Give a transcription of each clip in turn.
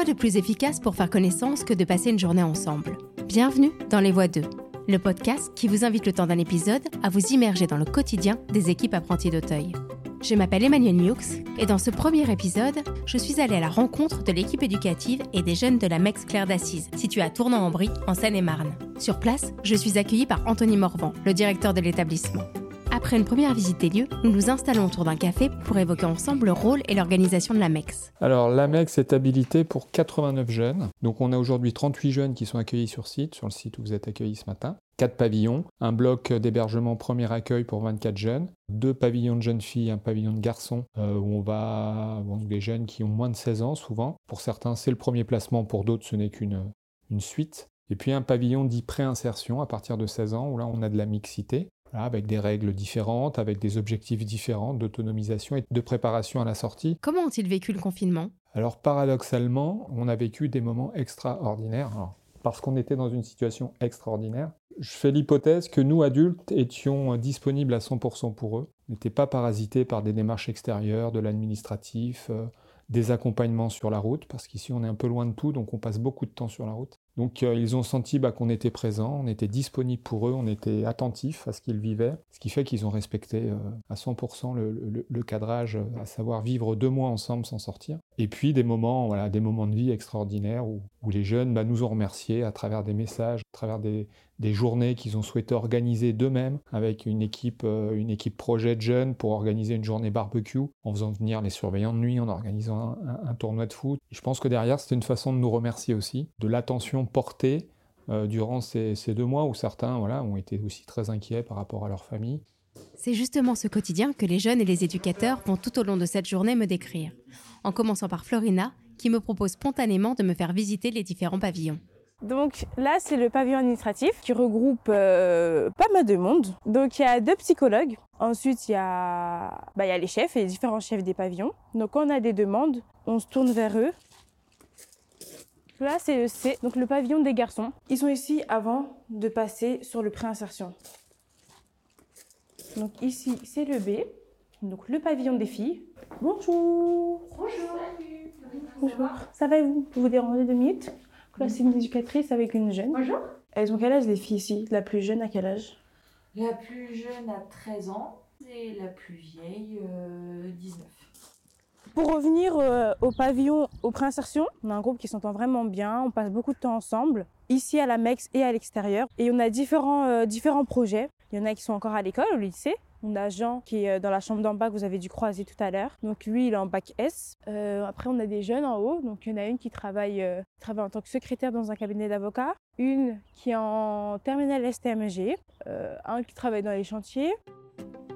Quoi de plus efficace pour faire connaissance que de passer une journée ensemble Bienvenue dans Les Voix 2, le podcast qui vous invite le temps d'un épisode à vous immerger dans le quotidien des équipes apprenties d'Auteuil. Je m'appelle Emmanuel Miux et dans ce premier épisode, je suis allée à la rencontre de l'équipe éducative et des jeunes de la MEX Claire d'Assise, située à Tournan-en-Brie, en Seine-et-Marne. Sur place, je suis accueillie par Anthony Morvan, le directeur de l'établissement. Après une première visite des lieux, nous nous installons autour d'un café pour évoquer ensemble le rôle et l'organisation de l'AMEX. Alors l'AMEX est habilité pour 89 jeunes. Donc on a aujourd'hui 38 jeunes qui sont accueillis sur site, sur le site où vous êtes accueillis ce matin. 4 pavillons, un bloc d'hébergement premier accueil pour 24 jeunes, deux pavillons de jeunes filles, un pavillon de garçons euh, où on va donc des jeunes qui ont moins de 16 ans souvent. Pour certains, c'est le premier placement, pour d'autres, ce n'est qu'une une suite. Et puis un pavillon dit pré-insertion à partir de 16 ans où là on a de la mixité avec des règles différentes, avec des objectifs différents d'autonomisation et de préparation à la sortie. Comment ont-ils vécu le confinement? Alors paradoxalement, on a vécu des moments extraordinaires. parce qu'on était dans une situation extraordinaire. Je fais l'hypothèse que nous, adultes, étions disponibles à 100% pour eux, n'étaient pas parasités par des démarches extérieures, de l'administratif, euh, des accompagnements sur la route, parce qu'ici on est un peu loin de tout, donc on passe beaucoup de temps sur la route. Donc euh, ils ont senti bah, qu'on était présent, on était disponible pour eux, on était attentif à ce qu'ils vivaient, ce qui fait qu'ils ont respecté euh, à 100% le, cadrage, à savoir vivre deux mois ensemble sans sortir. Et puis des moments, voilà, des moments de vie extraordinaires où, les jeunes bah, nous ont remerciés à travers des messages, à travers des, des journées qu'ils ont souhaité organiser d'eux-mêmes avec une équipe, euh, une équipe projet de jeunes pour organiser une journée barbecue en faisant venir les surveillants de nuit, en organisant un, tournoi de foot. je pense que derrière, c'était une façon de nous remercier aussi, de l'attention portée euh, durant ces, deux mois où certains voilà, ont été aussi très inquiets par rapport à leur famille. C'est justement ce quotidien que les jeunes et les éducateurs vont tout au long de cette journée me décrire, en commençant par Florina, qui me propose spontanément de me faire visiter les différents pavillons. Donc là, c'est le pavillon administratif qui regroupe euh, pas mal de monde. Donc il y a deux psychologues. Ensuite, il y, a, bah, il y a les chefs et les différents chefs des pavillons. Donc quand on a des demandes, on se tourne vers eux. Là, c'est le C, donc le pavillon des garçons. Ils sont ici avant de passer sur le préinsertion. Donc ici, c'est le B, donc le pavillon des filles. Bonjour. Bonjour. Bonjour. Ça va vous? Vous vous dérangez deux minutes? Là, c'est une éducatrice avec une jeune. Bonjour. Elles ont quel âge les filles ici? La plus jeune à quel âge? La plus jeune a 13 ans et la plus vieille 19. Euh, Pour revenir euh, au pavillon, au préinsertion, on a un groupe qui s'entend vraiment bien, on passe beaucoup de temps ensemble, ici à la MEX et à l'extérieur. Et on a différents, euh, différents projets. Il y en a qui sont encore à l'école, au lycée, on a Jean qui est dans la chambre d'en bas que vous avez dû croiser tout à l'heure. Donc lui, il est en bac S. Euh, après, on a des jeunes en haut. Donc il y en a une qui travaille, euh, travaille en tant que secrétaire dans un cabinet d'avocat, une qui est en terminale STMG, euh, un qui travaille dans les chantiers.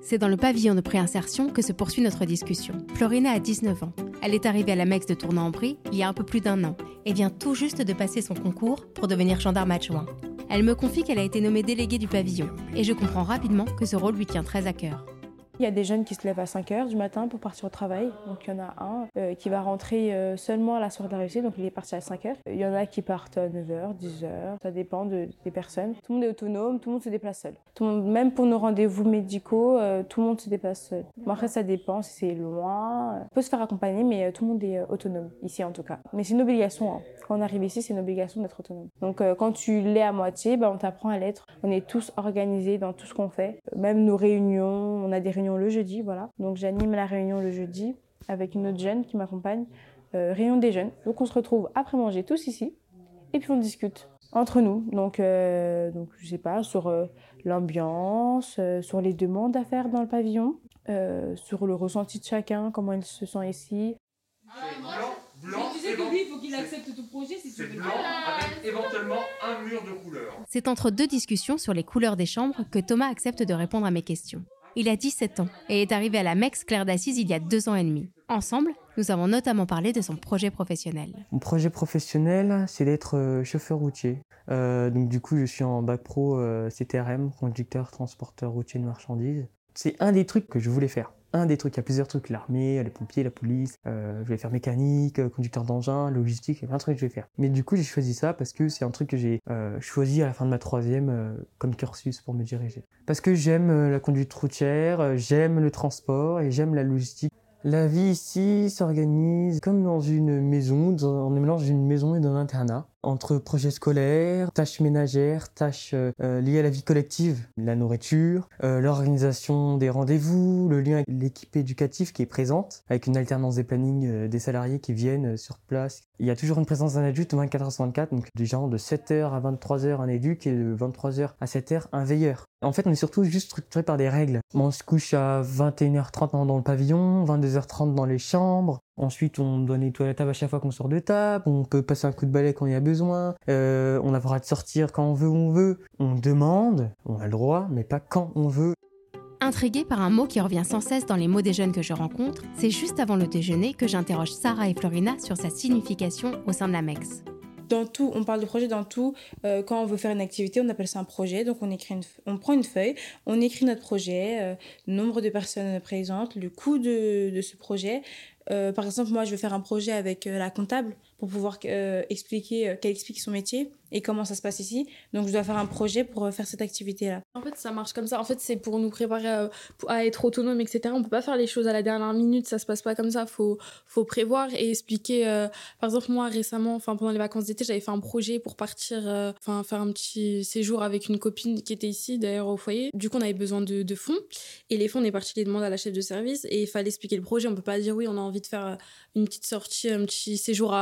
C'est dans le pavillon de préinsertion que se poursuit notre discussion. Florina a 19 ans. Elle est arrivée à la MEX de Tournan-en-Brie il y a un peu plus d'un an et vient tout juste de passer son concours pour devenir gendarme adjoint. Elle me confie qu'elle a été nommée déléguée du pavillon et je comprends rapidement que ce rôle lui tient très à cœur. Il y a des jeunes qui se lèvent à 5 h du matin pour partir au travail. Donc il y en a un euh, qui va rentrer euh, seulement à la soirée de la réussite, donc il est parti à 5 h Il y en a qui partent à 9 h 10 h ça dépend des personnes. Tout le monde est autonome, tout le monde se déplace seul. Tout le monde, même pour nos rendez-vous médicaux, euh, tout le monde se déplace seul. après ça dépend si c'est loin. On peut se faire accompagner, mais tout le monde est autonome, ici en tout cas. Mais c'est une obligation. Hein. Quand on arrive ici, c'est une obligation d'être autonome. Donc quand tu l'es à moitié, bah, on t'apprend à l'être. On est tous organisés dans tout ce qu'on fait. Même nos réunions, on a des réunions le jeudi, voilà. Donc j'anime la réunion le jeudi avec une autre jeune qui m'accompagne. Euh, réunion des jeunes. Donc on se retrouve après manger tous ici et puis on discute entre nous. Donc, euh, donc je sais pas, sur euh, l'ambiance, sur les demandes à faire dans le pavillon, sur le ressenti de chacun, comment il se sent ici. C'est entre deux discussions sur les couleurs des chambres que Thomas accepte de répondre à mes questions. Il a 17 ans et est arrivé à la MEX Claire d'Assise il y a deux ans et demi. Ensemble, nous avons notamment parlé de son projet professionnel. Mon projet professionnel, c'est d'être euh, chauffeur routier. Euh, donc du coup, je suis en bac pro euh, CTRM, conducteur transporteur routier de marchandises. C'est un des trucs que je voulais faire un des trucs. Il y a plusieurs trucs l'armée, les pompiers, la police. Euh, je vais faire mécanique, euh, conducteur d'engin, logistique. Il y a plein de trucs que je vais faire. Mais du coup, j'ai choisi ça parce que c'est un truc que j'ai euh, choisi à la fin de ma troisième comme cursus pour me diriger. Parce que j'aime la conduite routière, j'aime le transport et j'aime la logistique. La vie ici s'organise comme dans une maison, dans, on est mélange d'une maison et d'un internat entre projets scolaires, tâches ménagères, tâches euh, euh, liées à la vie collective, la nourriture, euh, l'organisation des rendez-vous, le lien avec l'équipe éducative qui est présente, avec une alternance des plannings des salariés qui viennent sur place. Il y a toujours une présence d'un adulte 24 h 24, donc du genre de 7h à 23h un éduc et de 23h à 7h un veilleur. En fait, on est surtout juste structuré par des règles. On se couche à 21h30 dans le pavillon, 22h30 dans les chambres, Ensuite, on doit nettoyer la table à chaque fois qu'on sort de table. On peut passer un coup de balai quand il y a besoin. Euh, on a le droit de sortir quand on veut où on veut. On demande, on a le droit, mais pas quand on veut. Intriguée par un mot qui revient sans cesse dans les mots des jeunes que je rencontre, c'est juste avant le déjeuner que j'interroge Sarah et Florina sur sa signification au sein de la MEX dans tout, on parle de projet dans tout. Euh, quand on veut faire une activité, on appelle ça un projet. Donc on, écrit on prend une feuille, on écrit notre projet, euh, nombre de personnes présentes, le coût de, de ce projet, euh, par exemple, moi, je vais faire un projet avec euh, la comptable pour pouvoir euh, expliquer, qu'elle explique son métier et comment ça se passe ici. Donc, je dois faire un projet pour faire cette activité-là. En fait, ça marche comme ça. En fait, c'est pour nous préparer à, être autonome, etc. On peut pas faire les choses à la dernière minute. Ça se passe pas comme ça. Faut, faut prévoir et expliquer. par exemple, moi, récemment, pendant les vacances d'été, j'avais fait un projet pour partir, enfin, faire un petit séjour avec une copine qui était ici, d'ailleurs, au foyer. Du coup, on avait besoin de, fonds. Et les fonds, on est parti les demander à la chef de service et il fallait expliquer le projet. On peut pas dire oui, on a envie de faire euh, une petite sortie, un petit séjour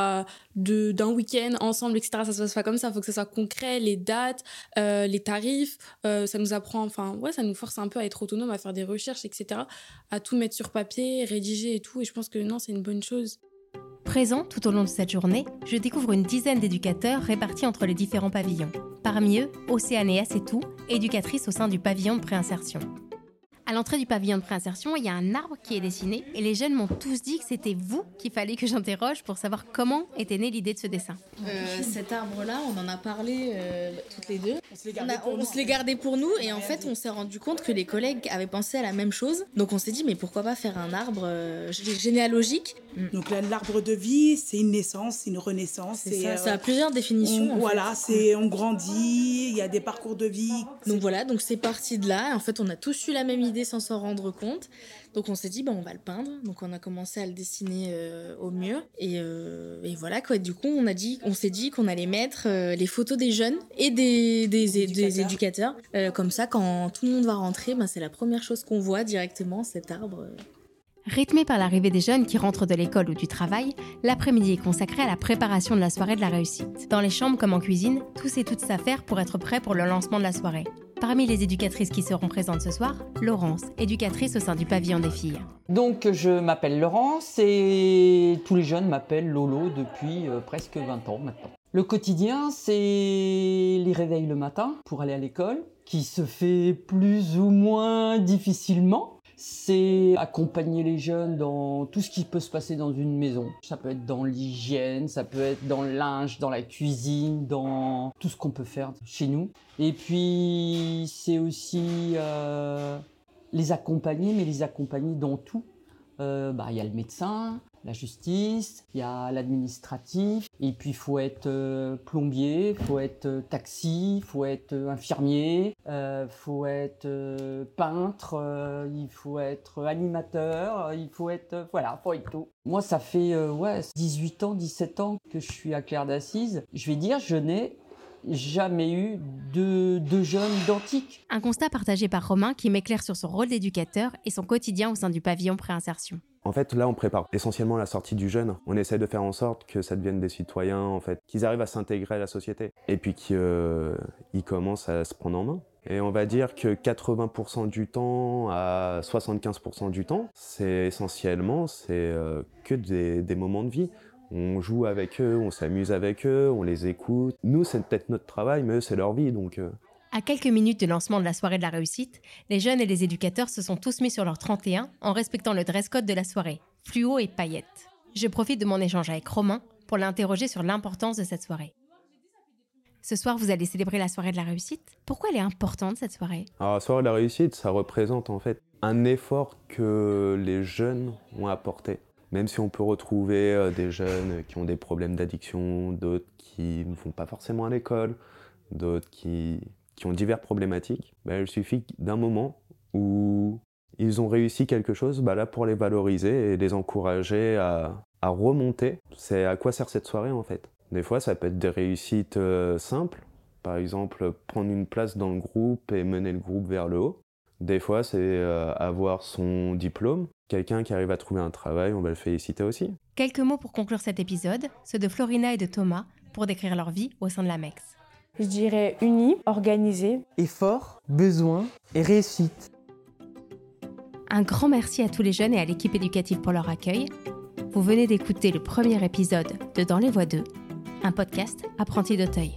d'un week-end ensemble, etc. Ça se passe pas comme ça. Il faut que ça soit concret, les dates, euh, les tarifs. Euh, ça nous apprend, enfin, ouais, ça nous force un peu à être autonome, à faire des recherches, etc. À tout mettre sur papier, rédiger et tout. Et je pense que non, c'est une bonne chose. Présent tout au long de cette journée, je découvre une dizaine d'éducateurs répartis entre les différents pavillons. Parmi eux, Océane et tout, éducatrice au sein du pavillon de préinsertion. À l'entrée du pavillon de préinsertion, il y a un arbre qui est dessiné et les jeunes m'ont tous dit que c'était vous qu'il fallait que j'interroge pour savoir comment était née l'idée de ce dessin. Euh, cet arbre-là, on en a parlé euh, toutes les deux. On se l'est gardé, pour nous et en fait, on s'est rendu compte que les collègues avaient pensé à la même chose. Donc on s'est dit, mais pourquoi pas faire un arbre euh, généalogique? Mm. Donc l'arbre de vie, c'est une naissance, une renaissance. Ça, ça, a plusieurs définitions. voilà, c'est on grandit, il y a des parcours de vie. Donc voilà, donc c'est parti de là. En fait, on a tous eu la même idée sans s'en rendre compte. Donc on s'est dit, bah, on va le peindre. Donc on a commencé à le dessiner euh, au mur. Euh, et, voilà, quoi. Du coup, on, a dit, on s'est dit qu'on allait mettre euh, les photos des jeunes et des, des, éducateurs. comme ça, quand tout le monde va rentrer, bah, c'est la première chose qu'on voit directement, cet arbre. Rythmé par l'arrivée des jeunes qui rentrent de l'école ou du travail, l'après-midi est consacré à la préparation de la soirée de la réussite. Dans les chambres comme en cuisine, tous et toutes s'affairent pour être prêts pour le lancement de la soirée. Parmi les éducatrices qui seront présentes ce soir, Laurence, éducatrice au sein du pavillon des filles. Donc je m'appelle Laurence et tous les jeunes m'appellent Lolo depuis euh, presque 20 ans maintenant. Le quotidien, c'est les réveils le matin pour aller à l'école, qui se fait plus ou moins difficilement c'est accompagner les jeunes dans tout ce qui peut se passer dans une maison. Ça peut être dans l'hygiène, ça peut être dans le linge, dans la cuisine, dans tout ce qu'on peut faire chez nous. Et puis c'est aussi euh, les accompagner, mais les accompagner dans tout. Euh, bah, il y a le médecin, la justice, il y a l'administratif, et puis il faut être euh, plombier, il faut être euh, taxi, il faut être euh, infirmier, il faut être peintre, il faut être animateur, il faut être... voilà, faut être tout. Moi, ça fait ouais, 18 ans, 17 ans que je suis à Claire d'Assise. Je vais dire, je n'ai jamais eu de, de jeunes identiques. Un constat partagé par Romain qui m'éclaire sur son rôle d'éducateur et son quotidien au sein du pavillon préinsertion. En fait, là, on prépare essentiellement la sortie du jeune. On essaie de faire en sorte que ça devienne des citoyens, en fait, qu'ils arrivent à s'intégrer à la société et puis qu'ils euh, commencent à se prendre en main. Et on va dire que 80% du temps à 75% du temps, c'est essentiellement c'est euh, que des, des moments de vie. On joue avec eux, on s'amuse avec eux, on les écoute. Nous, c'est peut-être notre travail, mais eux, c'est leur vie, donc. Euh, à quelques minutes de lancement de la soirée de la réussite, les jeunes et les éducateurs se sont tous mis sur leur 31 en respectant le dress code de la soirée, fluo et paillettes. Je profite de mon échange avec Romain pour l'interroger sur l'importance de cette soirée. Ce soir, vous allez célébrer la soirée de la réussite. Pourquoi elle est importante cette soirée? Alors, la soirée de la réussite, ça représente en fait un effort que les jeunes ont apporté. Même si on peut retrouver euh, des jeunes qui ont des problèmes d'addiction, d'autres qui ne vont pas forcément à l'école, d'autres qui ont diverses problématiques, bah, il suffit d'un moment où Ils ont réussi quelque chose, là pour les valoriser et les encourager à, à remonter. C'est à quoi sert cette soirée en fait? Des fois ça peut être des réussites euh, simples, par exemple prendre une place dans le groupe et mener le groupe vers le haut. Des fois c'est euh, avoir son diplôme. Quelqu'un qui arrive à trouver un travail, on va le féliciter aussi. Quelques mots pour conclure cet épisode, ceux de Florina et de Thomas, pour décrire leur vie au sein de l'AMEX. Je dirais unis, organisés. Effort, besoin et réussite. Un grand merci à tous les jeunes et à l'équipe éducative pour leur accueil. Vous venez d'écouter le premier épisode de Dans les voies 2, un podcast apprenti d'Auteuil.